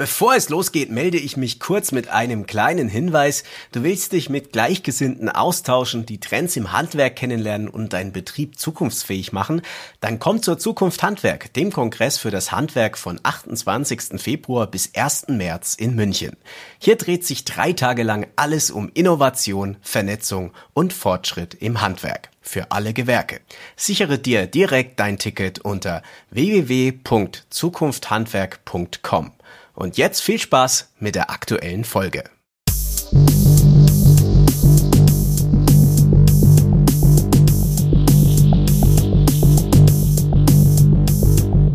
Bevor es losgeht, melde ich mich kurz mit einem kleinen Hinweis. Du willst dich mit Gleichgesinnten austauschen, die Trends im Handwerk kennenlernen und deinen Betrieb zukunftsfähig machen? Dann komm zur Zukunft Handwerk, dem Kongress für das Handwerk von 28. Februar bis 1. März in München. Hier dreht sich drei Tage lang alles um Innovation, Vernetzung und Fortschritt im Handwerk für alle Gewerke. Sichere dir direkt dein Ticket unter www.zukunfthandwerk.com. Und jetzt viel Spaß mit der aktuellen Folge.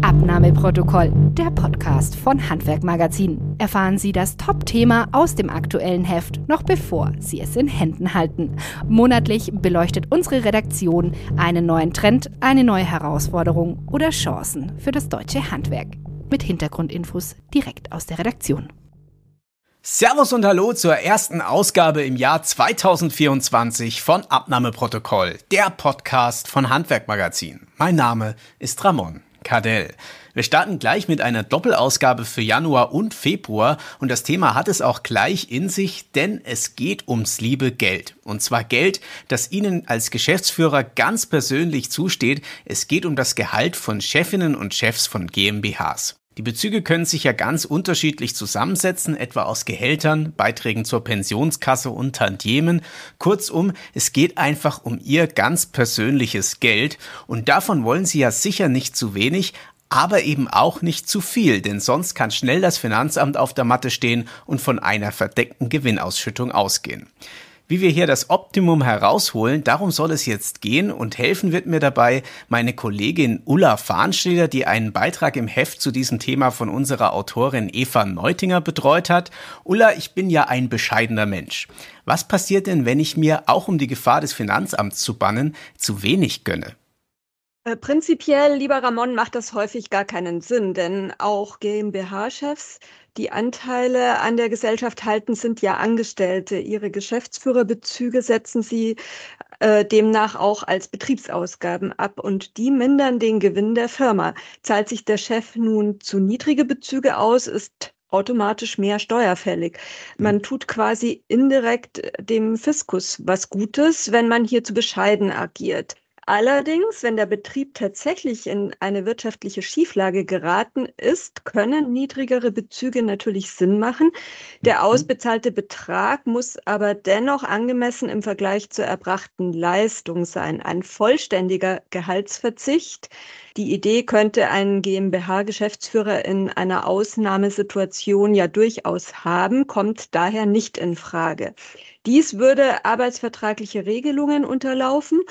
Abnahmeprotokoll, der Podcast von Handwerk Magazin. Erfahren Sie das Top-Thema aus dem aktuellen Heft, noch bevor Sie es in Händen halten. Monatlich beleuchtet unsere Redaktion einen neuen Trend, eine neue Herausforderung oder Chancen für das deutsche Handwerk mit Hintergrundinfos direkt aus der Redaktion. Servus und Hallo zur ersten Ausgabe im Jahr 2024 von Abnahmeprotokoll, der Podcast von Handwerkmagazin. Mein Name ist Ramon Cardell. Wir starten gleich mit einer Doppelausgabe für Januar und Februar und das Thema hat es auch gleich in sich, denn es geht ums liebe Geld. Und zwar Geld, das Ihnen als Geschäftsführer ganz persönlich zusteht. Es geht um das Gehalt von Chefinnen und Chefs von GmbHs. Die Bezüge können sich ja ganz unterschiedlich zusammensetzen, etwa aus Gehältern, Beiträgen zur Pensionskasse und Tantiemen. Kurzum, es geht einfach um Ihr ganz persönliches Geld und davon wollen Sie ja sicher nicht zu wenig, aber eben auch nicht zu viel, denn sonst kann schnell das Finanzamt auf der Matte stehen und von einer verdeckten Gewinnausschüttung ausgehen. Wie wir hier das Optimum herausholen, darum soll es jetzt gehen und helfen wird mir dabei meine Kollegin Ulla Farnsteder, die einen Beitrag im Heft zu diesem Thema von unserer Autorin Eva Neutinger betreut hat. Ulla, ich bin ja ein bescheidener Mensch. Was passiert denn, wenn ich mir, auch um die Gefahr des Finanzamts zu bannen, zu wenig gönne? Äh, prinzipiell, lieber Ramon, macht das häufig gar keinen Sinn, denn auch GmbH-Chefs, die Anteile an der Gesellschaft halten, sind ja Angestellte. Ihre Geschäftsführerbezüge setzen sie äh, demnach auch als Betriebsausgaben ab und die mindern den Gewinn der Firma. Zahlt sich der Chef nun zu niedrige Bezüge aus, ist automatisch mehr steuerfällig. Man tut quasi indirekt dem Fiskus was Gutes, wenn man hier zu bescheiden agiert. Allerdings, wenn der Betrieb tatsächlich in eine wirtschaftliche Schieflage geraten ist, können niedrigere Bezüge natürlich Sinn machen. Der mhm. ausbezahlte Betrag muss aber dennoch angemessen im Vergleich zur erbrachten Leistung sein. Ein vollständiger Gehaltsverzicht. Die Idee könnte ein GmbH-Geschäftsführer in einer Ausnahmesituation ja durchaus haben, kommt daher nicht in Frage. Dies würde arbeitsvertragliche Regelungen unterlaufen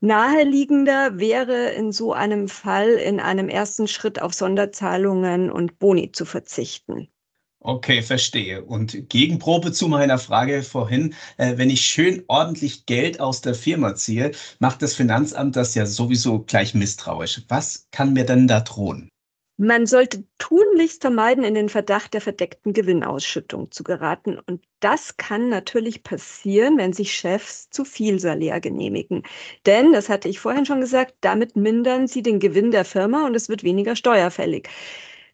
Naheliegender wäre in so einem Fall in einem ersten Schritt auf Sonderzahlungen und Boni zu verzichten. Okay, verstehe. Und Gegenprobe zu meiner Frage vorhin, äh, wenn ich schön ordentlich Geld aus der Firma ziehe, macht das Finanzamt das ja sowieso gleich misstrauisch. Was kann mir denn da drohen? Man sollte tunlichst vermeiden, in den Verdacht der verdeckten Gewinnausschüttung zu geraten. Und das kann natürlich passieren, wenn sich Chefs zu viel Salär genehmigen. Denn, das hatte ich vorhin schon gesagt, damit mindern sie den Gewinn der Firma und es wird weniger steuerfällig.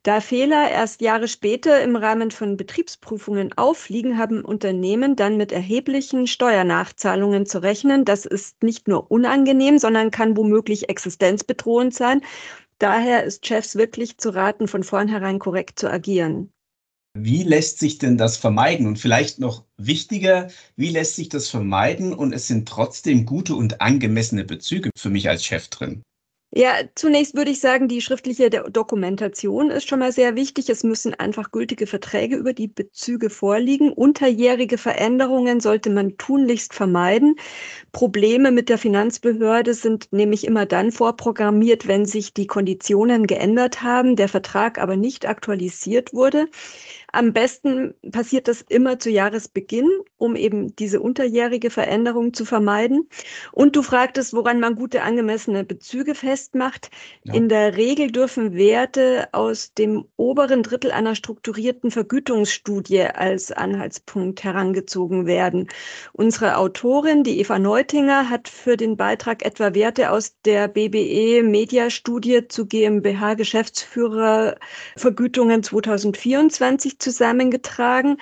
Da Fehler erst Jahre später im Rahmen von Betriebsprüfungen auffliegen, haben Unternehmen dann mit erheblichen Steuernachzahlungen zu rechnen. Das ist nicht nur unangenehm, sondern kann womöglich existenzbedrohend sein. Daher ist Chefs wirklich zu raten, von vornherein korrekt zu agieren. Wie lässt sich denn das vermeiden? Und vielleicht noch wichtiger, wie lässt sich das vermeiden und es sind trotzdem gute und angemessene Bezüge für mich als Chef drin? Ja, zunächst würde ich sagen, die schriftliche Dokumentation ist schon mal sehr wichtig. Es müssen einfach gültige Verträge über die Bezüge vorliegen. Unterjährige Veränderungen sollte man tunlichst vermeiden. Probleme mit der Finanzbehörde sind nämlich immer dann vorprogrammiert, wenn sich die Konditionen geändert haben, der Vertrag aber nicht aktualisiert wurde. Am besten passiert das immer zu Jahresbeginn, um eben diese unterjährige Veränderung zu vermeiden. Und du fragtest, woran man gute angemessene Bezüge fest festmacht. Ja. In der Regel dürfen Werte aus dem oberen Drittel einer strukturierten Vergütungsstudie als Anhaltspunkt herangezogen werden. Unsere Autorin, die Eva Neutinger, hat für den Beitrag etwa Werte aus der BBE Mediastudie zu GmbH Geschäftsführervergütungen 2024 zusammengetragen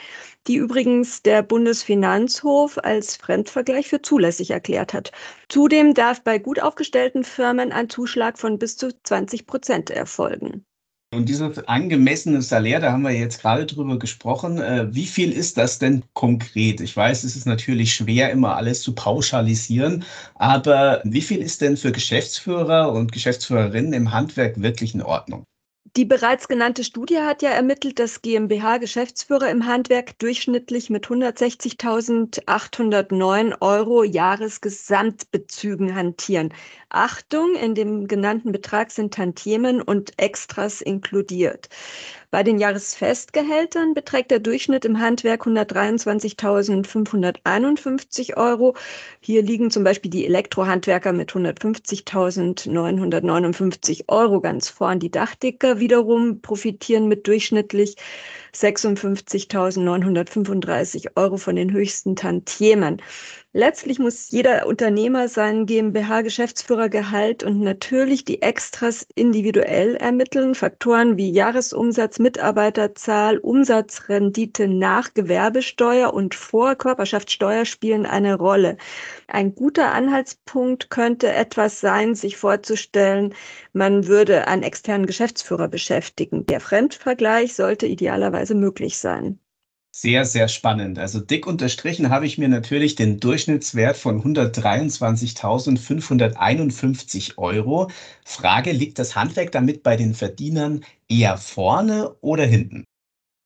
die übrigens der Bundesfinanzhof als Fremdvergleich für zulässig erklärt hat. Zudem darf bei gut aufgestellten Firmen ein Zuschlag von bis zu 20 Prozent erfolgen. Und dieses angemessene Salär, da haben wir jetzt gerade drüber gesprochen. Äh, wie viel ist das denn konkret? Ich weiß, es ist natürlich schwer, immer alles zu pauschalisieren, aber wie viel ist denn für Geschäftsführer und Geschäftsführerinnen im Handwerk wirklich in Ordnung? Die bereits genannte Studie hat ja ermittelt, dass GmbH-Geschäftsführer im Handwerk durchschnittlich mit 160.809 Euro Jahresgesamtbezügen hantieren. Achtung, in dem genannten Betrag sind Tantiemen und Extras inkludiert. Bei den Jahresfestgehältern beträgt der Durchschnitt im Handwerk 123.551 Euro. Hier liegen zum Beispiel die Elektrohandwerker mit 150.959 Euro ganz vorn. Die Dachdecker wiederum profitieren mit durchschnittlich 56.935 Euro von den höchsten Tantiemen. Letztlich muss jeder Unternehmer seinen GmbH-Geschäftsführergehalt und natürlich die Extras individuell ermitteln. Faktoren wie Jahresumsatz, Mitarbeiterzahl, Umsatzrendite nach Gewerbesteuer und vor Körperschaftssteuer spielen eine Rolle. Ein guter Anhaltspunkt könnte etwas sein, sich vorzustellen, man würde einen externen Geschäftsführer beschäftigen. Der Fremdvergleich sollte idealerweise möglich sein. Sehr, sehr spannend. Also dick unterstrichen habe ich mir natürlich den Durchschnittswert von 123.551 Euro. Frage, liegt das Handwerk damit bei den Verdienern eher vorne oder hinten?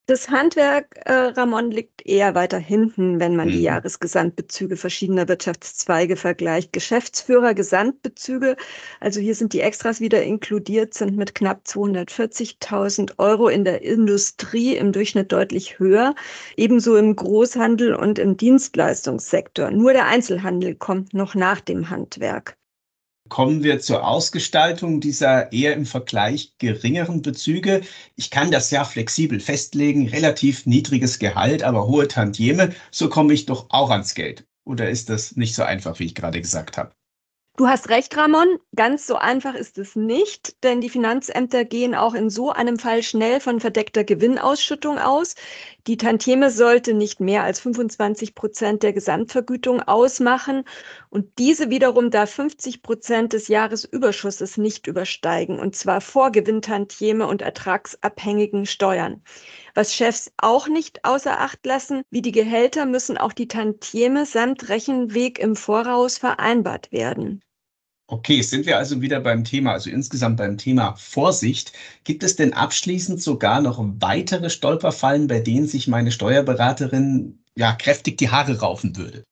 Das Handwerk, äh, Ramon, liegt eher weiter hinten, wenn man mhm. die Jahresgesamtbezüge verschiedener Wirtschaftszweige vergleicht. Geschäftsführer, Gesamtbezüge, also hier sind die Extras wieder inkludiert, sind mit knapp 240.000 Euro in der Industrie im Durchschnitt deutlich höher. Ebenso im Großhandel und im Dienstleistungssektor. Nur der Einzelhandel kommt noch nach dem Handwerk kommen wir zur Ausgestaltung dieser eher im Vergleich geringeren Bezüge. Ich kann das ja flexibel festlegen, relativ niedriges Gehalt, aber hohe Tantieme, so komme ich doch auch ans Geld. Oder ist das nicht so einfach, wie ich gerade gesagt habe? Du hast recht, Ramon. Ganz so einfach ist es nicht, denn die Finanzämter gehen auch in so einem Fall schnell von verdeckter Gewinnausschüttung aus. Die Tantieme sollte nicht mehr als 25 Prozent der Gesamtvergütung ausmachen und diese wiederum darf 50 Prozent des Jahresüberschusses nicht übersteigen und zwar vor Gewinntantieme und ertragsabhängigen Steuern. Was Chefs auch nicht außer Acht lassen, wie die Gehälter müssen auch die Tantieme samt Rechenweg im Voraus vereinbart werden. Okay, sind wir also wieder beim Thema, also insgesamt beim Thema Vorsicht. Gibt es denn abschließend sogar noch weitere Stolperfallen, bei denen sich meine Steuerberaterin ja kräftig die Haare raufen würde?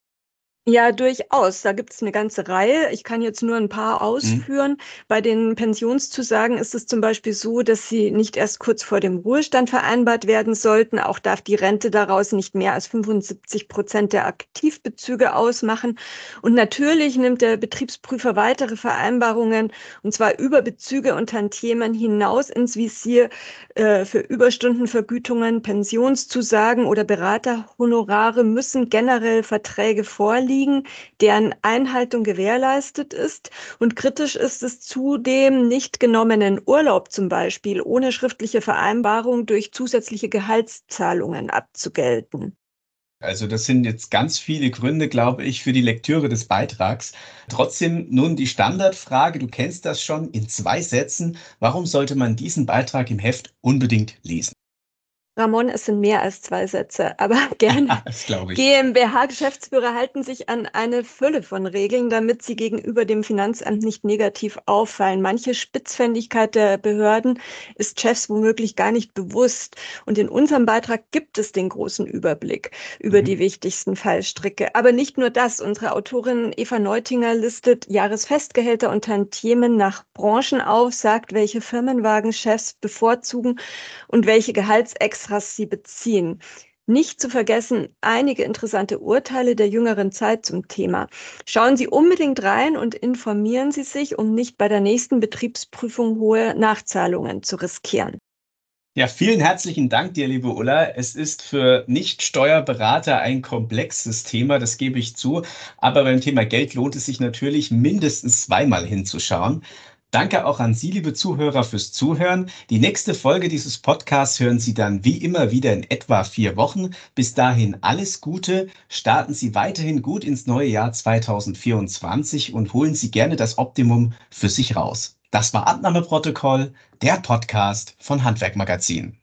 Ja, durchaus. Da gibt es eine ganze Reihe. Ich kann jetzt nur ein paar mhm. ausführen. Mhm. Bei den Pensionszusagen ist es zum Beispiel so, dass sie nicht erst kurz vor dem Ruhestand vereinbart werden sollten. Auch darf die Rente daraus nicht mehr als 75 Prozent der Aktivbezüge ausmachen. Und natürlich nimmt der Betriebsprüfer weitere Vereinbarungen, und zwar über Bezüge und Tantiemen hinaus ins Visier äh, für Überstundenvergütungen, Pensionszusagen oder Beraterhonorare müssen generell Verträge vorliegen liegen, deren Einhaltung gewährleistet ist. Und kritisch ist es zudem, nicht genommenen Urlaub zum Beispiel ohne schriftliche Vereinbarung durch zusätzliche Gehaltszahlungen abzugelten. Also das sind jetzt ganz viele Gründe, glaube ich, für die Lektüre des Beitrags. Trotzdem nun die Standardfrage, du kennst das schon, in zwei Sätzen. Warum sollte man diesen Beitrag im Heft unbedingt lesen? Ramon, es sind mehr als zwei Sätze, aber gerne. GmbH-Geschäftsführer halten sich an eine Fülle von Regeln, damit sie gegenüber dem Finanzamt nicht negativ auffallen. Manche Spitzfindigkeit der Behörden ist Chefs womöglich gar nicht bewusst. Und in unserem Beitrag gibt es den großen Überblick über mhm. die wichtigsten Fallstricke. Aber nicht nur das. Unsere Autorin Eva Neutinger listet Jahresfestgehälter und Tantiemen nach Branchen auf, sagt, welche Firmenwagen Chefs bevorzugen und welche Gehaltsextras sie beziehen. Nicht zu vergessen, einige interessante Urteile der jüngeren Zeit zum Thema. Schauen Sie unbedingt rein und informieren Sie sich, um nicht bei der nächsten Betriebsprüfung hohe Nachzahlungen zu riskieren. Ja, vielen herzlichen Dank dir, liebe Ulla. Es ist für Nicht-Steuerberater ein komplexes Thema, das gebe ich zu. Aber beim Thema Geld lohnt es sich natürlich mindestens zweimal hinzuschauen. Danke auch an Sie, liebe Zuhörer, fürs Zuhören. Die nächste Folge dieses Podcasts hören Sie dann wie immer wieder in etwa vier Wochen. Bis dahin alles Gute. Starten Sie weiterhin gut ins neue Jahr 2024 und holen Sie gerne das Optimum für sich raus. Das war Abnahmeprotokoll, der Podcast von Handwerkmagazin.